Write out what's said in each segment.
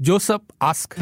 Joseph ask.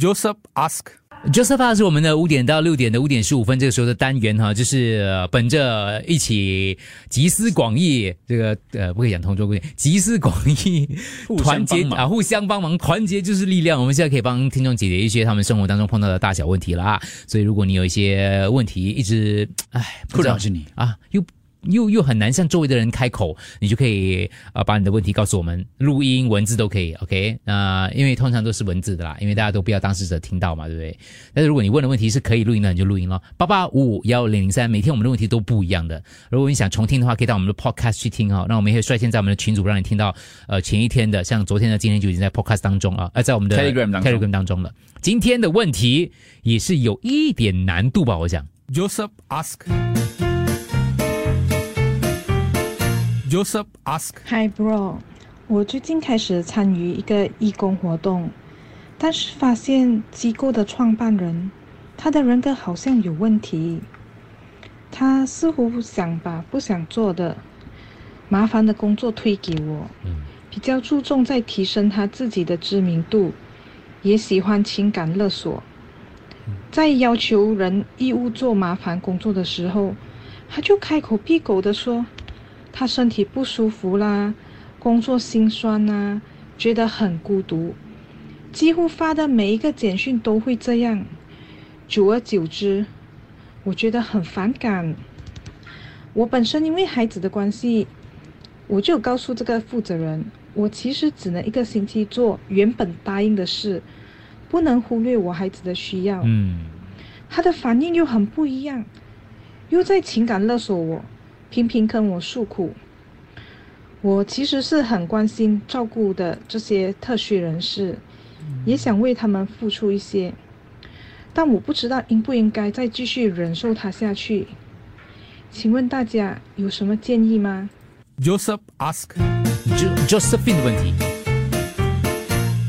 Joseph ask. Joseph 是我们的五点到六点的五点十五分这个时候的单元哈，就是、呃本着一起集思广益，这个呃不可以讲同舟共济，集思广益，团结啊，互相帮忙，团结就是力量。我们现在可以帮听众解决一些他们生活当中碰到的大小问题啦。所以如果你有一些问题一直唉不知道困扰着你啊，又。又又很难向周围的人开口，你就可以呃把你的问题告诉我们，录音、文字都可以，OK？那、因为通常都是文字的啦，因为大家都不要当事者听到嘛，对不对？但是如果你问的问题是可以录音的，你就录音咯。八八五五幺零零三，每天我们的问题都不一样的。如果你想重听的话，可以到我们的 Podcast 去听哈、那我们也会率先在我们的群组让你听到，呃，前一天的，像昨天的、今天就已经在 Podcast 当中啊，呃，在我们的 Telegram 当中 Telegram 当中了。今天的问题也是有一点难度吧，我想。Joseph ask. Joseph ask. Hi bro，我最近开始参与一个义工活动，但是发现机构的创办人，他的人格好像有问题。他似乎想把不想做的麻烦的工作推给我，比较注重在提升他自己的知名度，也喜欢情感勒索。在要求人义务做麻烦工作的时候，他就开口闭口的说。他身体不舒服啦，工作心酸呐、觉得很孤独，几乎发的每一个简讯都会这样。久而久之，我觉得很反感。我本身因为孩子的关系，我就告诉这个负责人，我其实只能一个星期做原本答应的事，不能忽略我孩子的需要。嗯，他的反应又很不一样，又在情感勒索我，频频跟我诉苦。我其实是很关心照顾的这些特需人士，也想为他们付出一些，但我不知道应不应该再继续忍受他下去。请问大家有什么建议吗？Joseph ask. Jo Josephine 的问题。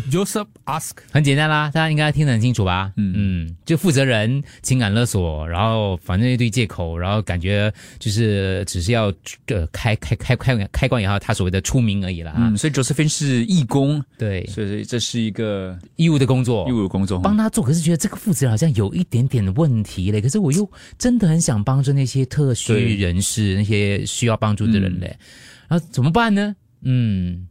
Joseph ask. 很简单啦，大家应该听得很清楚吧？嗯嗯，就负责人情感勒索，然后反正一堆借口，然后感觉就是只是要呃开开开开开关也好，他所谓的出名而已啦。嗯，所以 Josephine 是义工，对，所以这是一个义务的工作义，务的工作。帮他做，可是觉得这个负责人好像有一点点问题嘞。可是我又真的很想帮助那些特需人士，那些需要帮助的人嘞。然后怎么办呢？嗯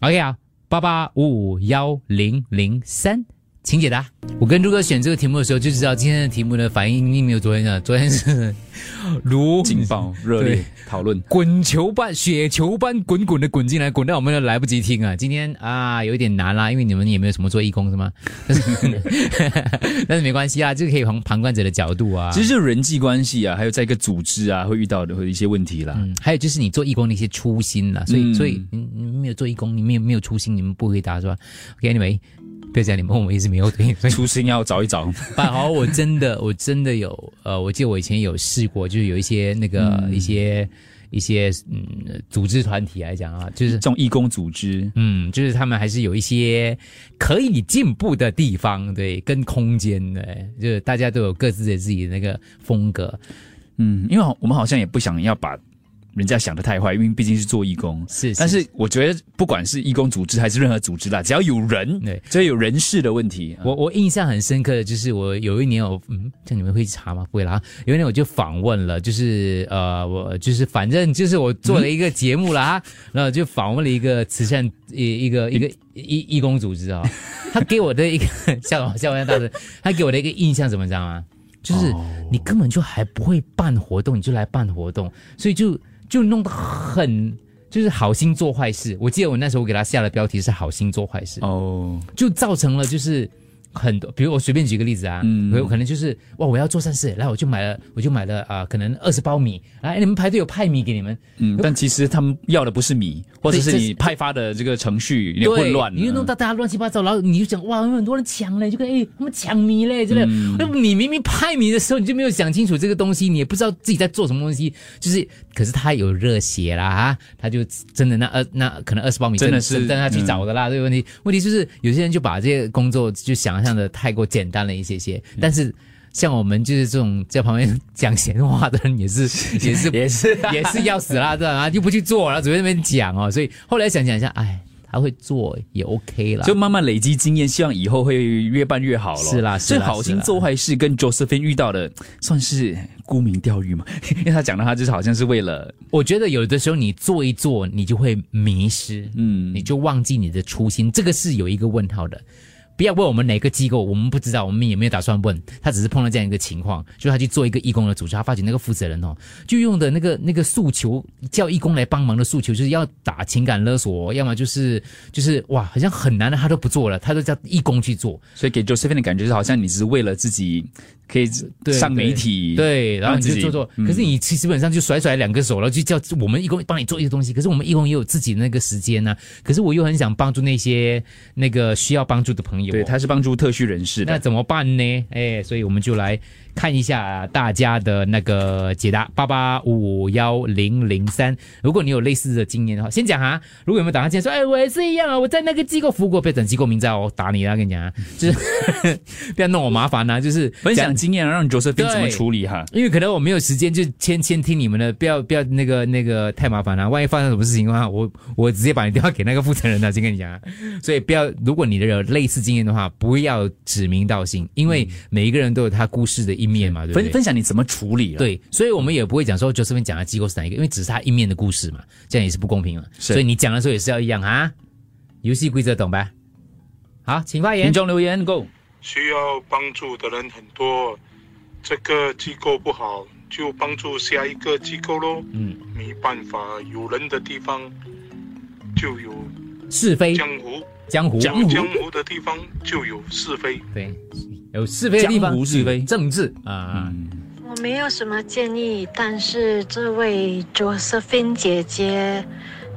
，OK 啊，八八五五幺零零三。请解答。我跟朱哥选这个题目的时候就知道，今天的题目的反应一定没有昨天的。昨天是 如劲爆热烈讨论。滚球般、雪球般滚滚的滚进来，滚到我们都来不及听啊！今天啊，有一点难啦，因为你们也没有什么做义工是吗？但是但是没关系啊，这个可以从旁观者的角度啊。其实就是人际关系啊，还有在一个组织啊会遇到的一些问题啦。嗯，还有就是你做义工的一些初心啦，所以、嗯所以你你们没有做义工，你们有没有初心，你们不回答是吧？OK，anyway，、不要讲你们，我们一直没有对，所以初心要找一找，办好，我真的 我真的有呃，我记得我以前有试过，就是有一些那个、嗯。一些一些嗯组织团体来讲啊，就是这种义工组织，嗯，就是他们还是有一些可以进步的地方，对，跟空间的，就是大家都有各自的自己的那个风格，嗯，因为我们好像也不想要把人家想的太坏，因为毕竟是做义工。是，但是我觉得，不管是义工组织还是任何组织啦，只要有人，对，只要有人事的问题，啊我我印象很深刻的就是我有一年我嗯，这你们会查吗？不会啦。有一年我就访问了，就是呃，我就是反正就是我做了一个节目啦，哈 然后就访问了一个慈善一一个一个义义工组织啊、他给我的一个 笑笑完大师，他给我的一个印象怎么知道吗？就是哦你根本就还不会办活动，你就来办活动，所以就就弄得很。就是好心做坏事，我记得我那时候给他下的标题是“好心做坏事”，哦，就造成了就是很多，比如我随便举个例子啊，嗯。有可能就是哇，我要做善事，然后我就买了，我就买了啊、可能二十包米，来，你们排队有派米给你们，嗯，但其实他们要的不是米，或者是你派发的这个程序有点混乱，你就弄到大家乱七八糟，然后你就讲哇，有很多人抢嘞，就跟哎他们抢米嘞之类的。嗯。那、你明明派米的时候你就没有想清楚这个东西，你也不知道自己在做什么东西，就是可是他有热血啦啊，他就真的那二那可能二十包米真的是真的他去找的啦，这个问题问题就是有些人就把这些工作就想象的太过简单了一些些，但是。像我们就是这种在旁边讲闲话的人，也是 也是 也是 也是要死啦，对吧？又不去做，然后只会那边讲哦，所以后来想想一下，哎，他会做也 OK 啦。就慢慢累积经验，希望以后会越办越好了。是啦是啦所以好心做坏事跟 Josephine 遇到的，算是沽名钓誉嘛？因为他讲的他就是好像是为了，我觉得有的时候你做一做，你就会迷失，嗯你就忘记你的初心，这个是有一个问号的。不要问我们哪个机构，我们不知道，我们也没有打算问。他只是碰到这样一个情况，就他去做一个义工的组织，他发觉那个负责人哦，就用的那个那个诉求，叫义工来帮忙的诉求，就是要打情感勒索，要么就是就是哇，好像很难的，他都不做了，他都叫义工去做。所以给 Josephine 的感觉是好像你只是为了自己可以上媒体，对，然后你就做做，嗯可是你其实基本上就甩甩两个手，然后就叫我们义工帮你做一个东西，可是我们义工也有自己的那个时间呢、可是我又很想帮助那些那个需要帮助的朋友，对，他是帮助特需人士的。那怎么办呢？哎，所以我们就来看一下大家的那个解答，八八五幺零零三。如果你有类似的经验的话，先讲哈。如果有没有打算进来说，哎，我也是一样啊，我在那个机构服务过，不要等机构名字哦，打你啊，跟你讲啊，就是 不要弄我麻烦啊、就是分享讲经验，让 Josephine 怎么处理哈？因为可能我没有时间，就先先听你们的，不要不要那个那个太麻烦了、万一发生什么事情的话，我我直接把你电话给那个负责人了，先跟你讲啊。所以不要，如果你的有类似经验的话，不要指名道姓，因为每一个人都有他故事的一面嘛，对不分对？分享你怎么处理了？，对，所以我们也不会讲说 Josephine 讲的机构是哪一个，因为只是他一面的故事嘛，这样也是不公平了。所以你讲的时候也是要一样啊。游戏规则懂吧？好，请发言听。众留言 Go。需要帮助的人很多，这个机构不好，就帮助下一个机构喽。嗯，没办法，有人的地方就有是非。江湖，江湖，有江湖的地方就有是非。对，有是非的地方，江湖是非。政治。啊。嗯，我没有什么建议，但是这位 Josephine 姐姐，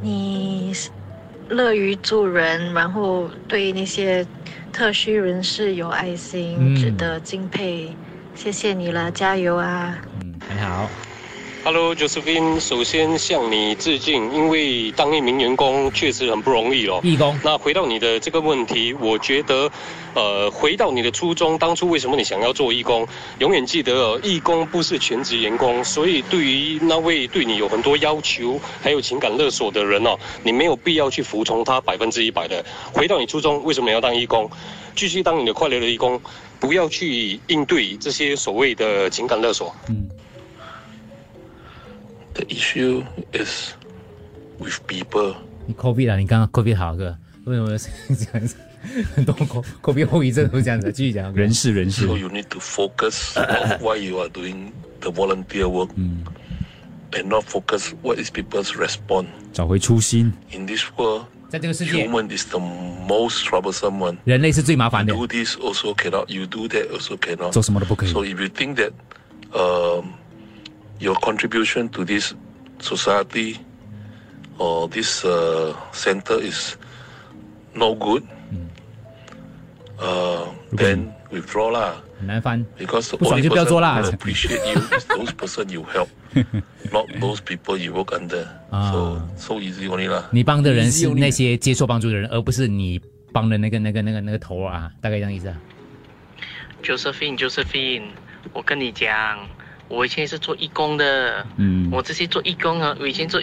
你乐于助人，然后对那些特需人士有爱心，嗯值得敬佩。谢谢你了，加油啊！嗯，很好。Hello Josephine，首先向你致敬，因为当一名员工确实很不容易哦。义工，那回到你的这个问题，我觉得，呃，回到你的初衷，当初为什么你想要做义工？永远记得哦，义工不是全职员工，所以对于那位对你有很多要求，还有情感勒索的人哦，你没有必要去服从他百分之一百的。回到你初衷，为什么你要当义工？继续当你的快乐的义工，不要去应对这些所谓的情感勒索。The issue is with people. 你 COVID 啊，你刚刚 COVID 好哥，为什么是这样子？很多 COVID 后遗症都这样子，继续讲。人事人事 So，you need to focus on why you are doing the volunteer work and not focus what is people's response. 找回初心。 In this world, 在这个世界， human is the most troublesome one. 人类是最麻烦的 You。do this also cannot. You do that also cannot. 做什么都不可以 So if you think that um, Your contribution to this society or this uh, center is no good, uh, then withdraw lah. 很难翻。Because the 不爽 only 就不要 person 做啦 who appreciate you is those person you help, not those people you work under. Ah. So so easy only lah. 你帮的人是那些接受帮助的人，而不是你帮的那个、那个、那个、那个头啊，大概这样意思啊。Josephine Josephine，我跟你讲，我以前是做义工的。嗯，我这些做义工啊，我以前做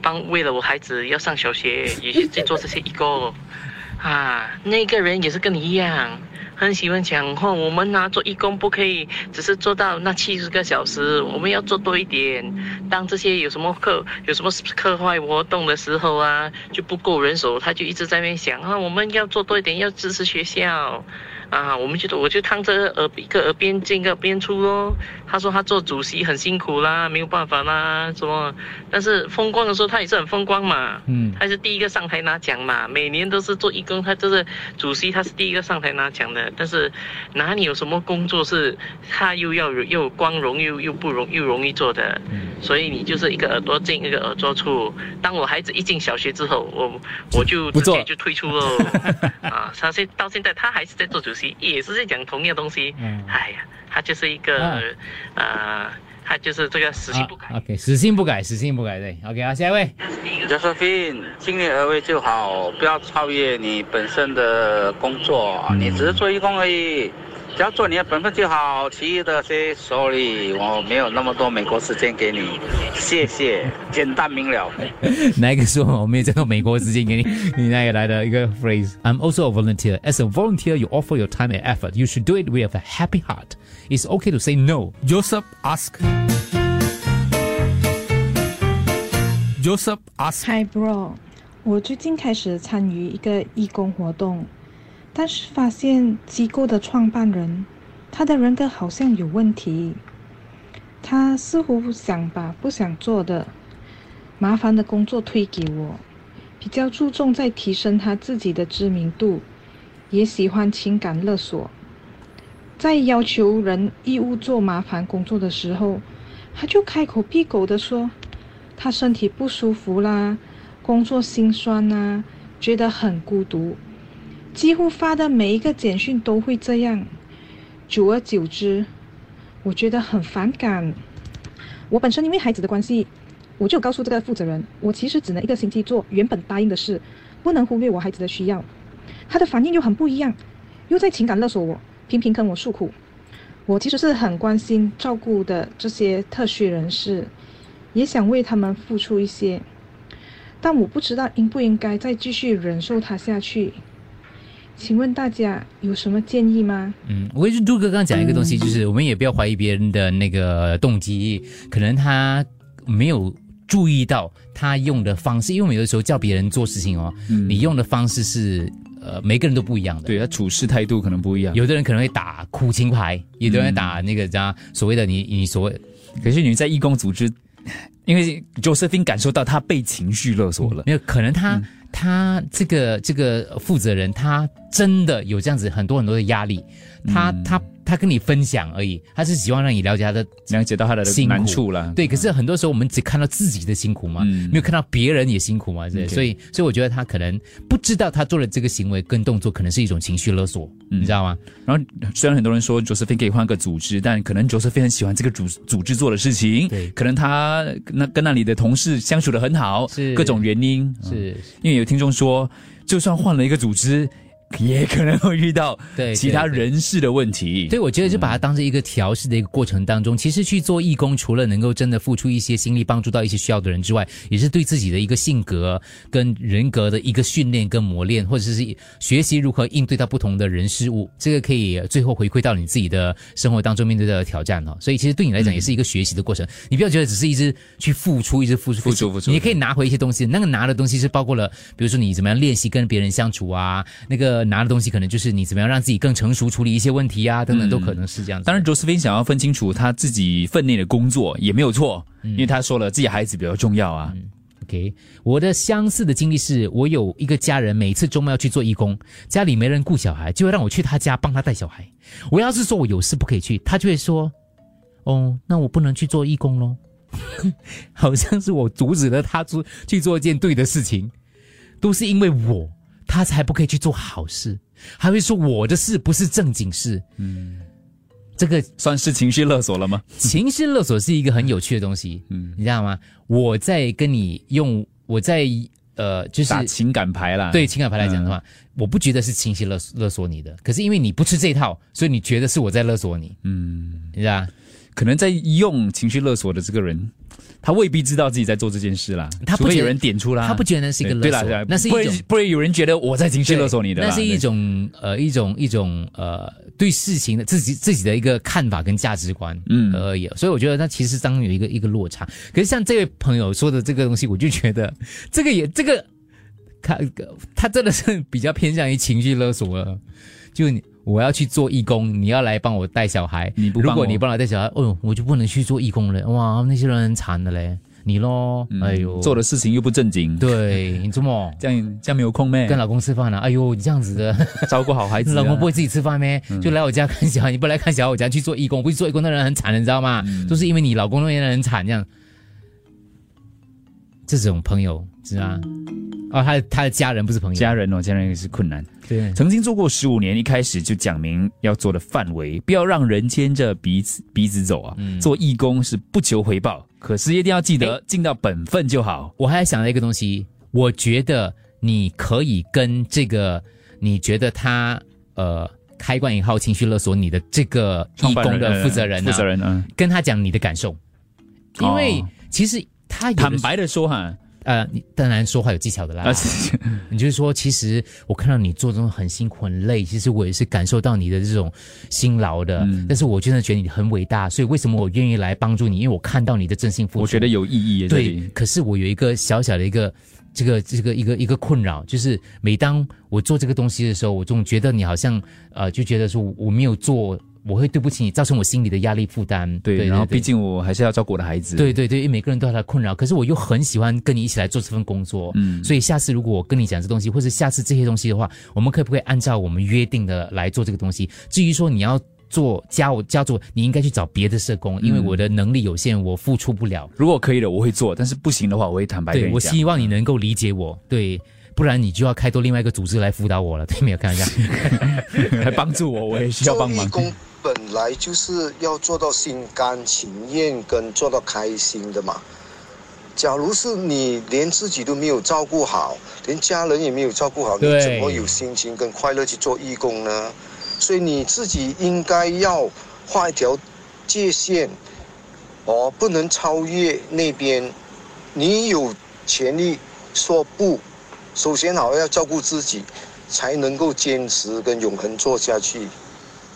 帮为了我孩子要上小学，也是在做这些义工 啊。那个人也是跟你一样，很喜欢讲话，我们啊做义工不可以只是做到那七十个小时，我们要做多一点。当这些有什么课有什么课外活动的时候啊，就不够人手，他就一直在那边想啊，我们要做多一点，要支持学校。啊，我们觉得我就趟着耳一个耳边进一个耳边出咯。他说他做主席很辛苦啦，没有办法啦，什么？但是风光的时候他也是很风光嘛。嗯他是第一个上台拿奖嘛，每年都是做义工，他就是主席，他是第一个上台拿奖的。但是哪里有什么工作是他又要有又光荣又又不容又容易做的？所以你就是一个耳朵进一个耳朵出。当我孩子一进小学之后，我我就不直接就退出喽。啊，他现到现在他还是在做主席，也是在讲同样的东西。嗯哎呀，他就是一个、啊呃，他就是这个死性不改。啊 OK，死性不改，死性不改，对。OK 啊，下一位。Josephine，尽力而为就好，不要超越你本身的工作。你只是做义工而已，只要做你的本分就好，其余的些 sorry，我没有那么多美国时间给你，谢谢，简单明了。哪一个说我没有这个美国时间给你？你那个来的一个 phrase。I'm also a volunteer. As a volunteer, you offer your time and effort. You should do it with a happy heart. It's okay to say no. Joseph ask. Joseph ask. Hi bro，我最近开始参与一个义工活动，但是发现机构的创办人，他的人格好像有问题。他似乎想把不想做的麻烦的工作推给我，比较注重在提升他自己的知名度，也喜欢情感勒索。在要求人义务做麻烦工作的时候，他就开口闭口的说。他身体不舒服啦，工作心酸呐，觉得很孤独，几乎发的每一个简讯都会这样。久而久之，我觉得很反感。我本身因为孩子的关系，我就告诉这个负责人，我其实只能一个星期做原本答应的事，不能忽略我孩子的需要。他的反应又很不一样，又在情感勒索我，频频跟我诉苦。我其实是很关心照顾的这些特需人士。也想为他们付出一些，但我不知道应不应该再继续忍受他下去。请问大家有什么建议吗？嗯，我也是杜哥刚刚讲一个东西，就是我们也不要怀疑别人的那个动机，可能他没有注意到他用的方式，因为有的时候叫别人做事情哦，你用的方式是呃每个人都不一样的，对他处事态度可能不一样，有的人可能会打苦情牌，有的人打那个叫所谓的你你所谓，可是你在义工组织。因为 Josephine 感受到他被情绪勒索了，没有可能他他这个这个负责人他真的有这样子很多很多的压力，他他。他跟你分享而已，他是希望让你了解他的了解到他的难处了。对，可是很多时候我们只看到自己的辛苦嘛，没有看到别人也辛苦嘛，对。所以，所以我觉得他可能不知道他做的这个行为跟动作可能是一种情绪勒索，你知道吗？然后虽然很多人说 Josephine 可以换个组织，但可能 Josephine 很喜欢这个组组织做的事情，对，可能他那跟那里的同事相处的很好，是各种原因，是因为有听众说，就算换了一个组织。也可能会遇到对其他人事的问题，对，我觉得就把它当成一个调试的一个过程当中，其实去做义工，除了能够真的付出一些心力，帮助到一些需要的人之外，也是对自己的一个性格跟人格的一个训练跟磨练，或者是学习如何应对到不同的人事物，这个可以最后回馈到你自己的生活当中面对的挑战哦。所以其实对你来讲也是一个学习的过程，你不要觉得只是一直去付出，一直付出付出付出，你可以拿回一些东西。那个拿的东西是包括了，比如说你怎么样练习跟别人相处啊，那个拿的东西可能就。是你怎么样让自己更成熟，处理一些问题啊，等等，都可能是这样。当然，卓斯菲想要分清楚他自己分内的工作也没有错，因为他说了自己孩子比较重要啊。OK，我的相似的经历是我有一个家人，每次周末要去做义工，家里没人顾小孩，就会让我去他家帮他带小孩。我要是说我有事不可以去，他就会说：“哦，那我不能去做义工喽。”好像是我阻止了他做去做一件对的事情，都是因为我。他才不可以去做好事，还会说我的事不是正经事。嗯，这个算是情绪勒索了吗？情绪勒索是一个很有趣的东西。嗯，你知道吗？我在跟你用，我在呃，就是打情感牌啦。对情感牌来讲的话，我不觉得是情绪勒勒索你的。可是因为你不吃这套，所以你觉得是我在勒索你。嗯，你知道？可能在用情绪勒索的这个人。他未必知道自己在做这件事啦，他不会有人点出啦，他不觉得那是一个勒索，那是一种不会有人觉得我在情绪勒索你的，那是一种呃一种一种呃对事情的自己自己的一个看法跟价值观嗯而已，所以我觉得他其实当中有一个一个落差。可是像这位朋友说的这个东西，我就觉得 这个也这个他他真的是比较偏向于情绪勒索了，就你。我要去做义工，你要来帮我带小孩。你不如果你帮我带小孩，哦，我就不能去做义工了。哇，那些人很惨的嘞，你咯，哎呦，做的事情又不正经。对，你怎么 这样这样没有空咩？跟老公吃饭了？哎呦，你这样子的，照顾好孩子。老公不会自己吃饭咩？就来我家看小孩，你不来看小孩，我家去做义工。不去做义工那人很惨的，你知道吗？都是因为你老公那边人很惨，这样。这种朋友是啊，哦，他的他的家人不是朋友，家人哦，家人也是困难。对，曾经做过十五年，一开始就讲明要做的范围，不要让人牵着鼻子鼻子走啊。做义工是不求回报，可是一定要记得尽到本分就好。我还想了一个东西，我觉得你可以跟这个，你觉得他呃。开关引号情绪勒索你的这个义工的负责人、啊，负责人啊，跟他讲你的感受，因为哦其实他坦白的说哈，呃，你当然说话有技巧的啦。你就是说，其实我看到你做这种很辛苦、很累，其实我也是感受到你的这种辛劳的。嗯但是我真的觉得你很伟大，所以为什么我愿意来帮助你？因为我看到你的真心付出。我觉得有意义对，可是我有一个小小的一个这个这个一个一个困扰，就是每当我做这个东西的时候，我总觉得你好像呃，就觉得说我没有做，我会对不起你，造成我心里的压力负担。对，然后对毕竟我还是要照顾我的孩子，对对对，因为每个人都有他的困扰，可是我又很喜欢跟你一起来做这份工作，嗯所以下次如果我跟你讲这东西，或者下次这些东西的话，我们可不可以按照我们约定的来做这个东西？至于说你要做加我加做，你应该去找别的社工，因为嗯我的能力有限，我付出不了。如果可以的，我会做，但是不行的话，我会坦白跟对我你讲。希望你能够理解我，对，不然你就要开多另外一个组织来辅导我了，对，没有开玩笑。来帮助我，我也需要帮忙。本来就是要做到心甘情愿跟做到开心的嘛。假如是你连自己都没有照顾好，连家人也没有照顾好，你怎么有心情跟快乐去做义工呢？所以你自己应该要画一条界限，哦，不能超越那边。你有权利说不，首先好要照顾自己，才能够坚持跟永恒做下去。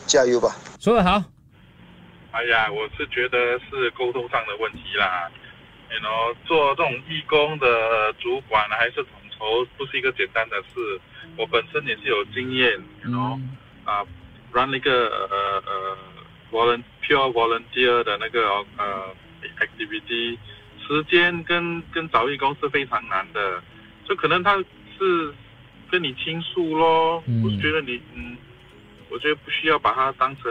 加油吧！说得好，哎呀，我是觉得是沟通上的问题啦。you know，做这种义工的主管还是统筹，不是一个简单的事。我本身也是有经验，you know，啊、run 一个呃呃 volun pure volunteer 的那个呃 activity，时间跟跟找义工是非常难的，就可能他是跟你倾诉咯，嗯我觉得你嗯，我觉得不需要把它当成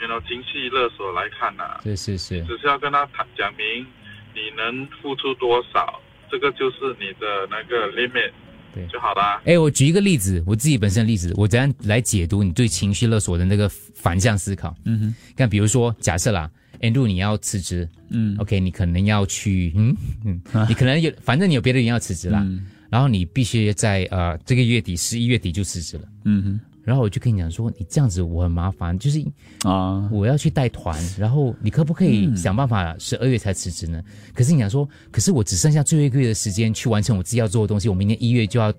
you know 情绪勒索来看呐、是是是，只是要跟他谈讲明你能付出多少，这个就是你的那个 limit，对。就好啦。哎，我举一个例子，我自己本身的例子，我怎样来解读你对情绪勒索的那个反向思考？嗯哼，看，比如说，假设啦，Andrew 你要辞职，嗯，OK，你可能要去，嗯嗯，你可能有，反正你有别的人要辞职啦，嗯。然后你必须在呃这个月底十一月底就辞职了，嗯然后我就跟你讲说，你这样子我很麻烦，就是啊，我要去带团，然后你可不可以嗯想办法十二月才辞职呢？可是你想说，可是我只剩下最后一个月的时间去完成我自己要做的东西，我明年一月就要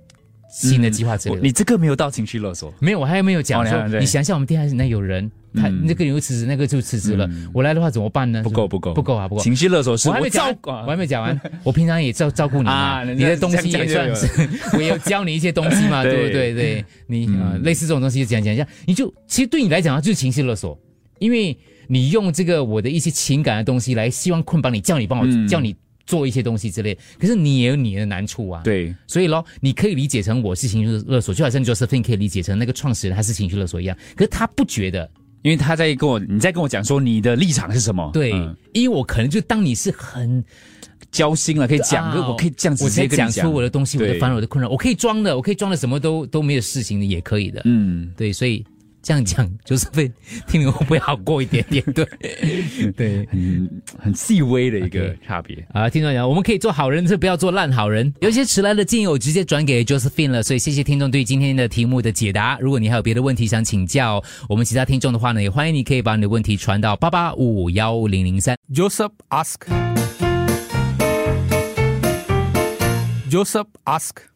新的计划之类你这个没有到情绪勒索，没有，我还没有讲说，哦你想想我们电台那有人，他嗯。那个人又辞职，那个就辞职了，我来的话怎么办呢？不够不够。不够啊，不够。情绪勒索是我还没讲我还没讲完。我平常也照照顾你嘛，啊你的东西也算是，我也有教你一些东西嘛，对。对不对？对你类似这种东西就讲讲一下，你就其实对你来讲啊，就是情绪勒索，因为你用这个我的一些情感的东西来希望捆绑你，叫你帮我嗯。叫你做一些东西之类，可是你也有你的难处啊。对，所以咯，你可以理解成我是情绪勒索，就好像 Josephine 可以理解成那个创始人他是情绪勒索一样，可是他不觉得。因为他在跟我，你在跟我讲说你的立场是什么？对，嗯因为我可能就当你是很交心了，可以讲，啊我可以这样直我才接跟你讲出我的东西，我的烦恼，我的困扰，我可以装的，我可以装的什么都都没有事情的，也可以的。嗯，对，所以这样讲就是会听了会不会好过一点点？对，对。很很细微的一个差别。啊，听众讲，我们可以做好人，是不要做烂好人。有一些迟来的建议，我直接转给 Josephine 了，所以谢谢听众对今天的题目的解答。如果你还有别的问题想请教我们其他听众的话呢，也欢迎你可以把你的问题传到八八五幺零零三。Joseph ask. Joseph ask.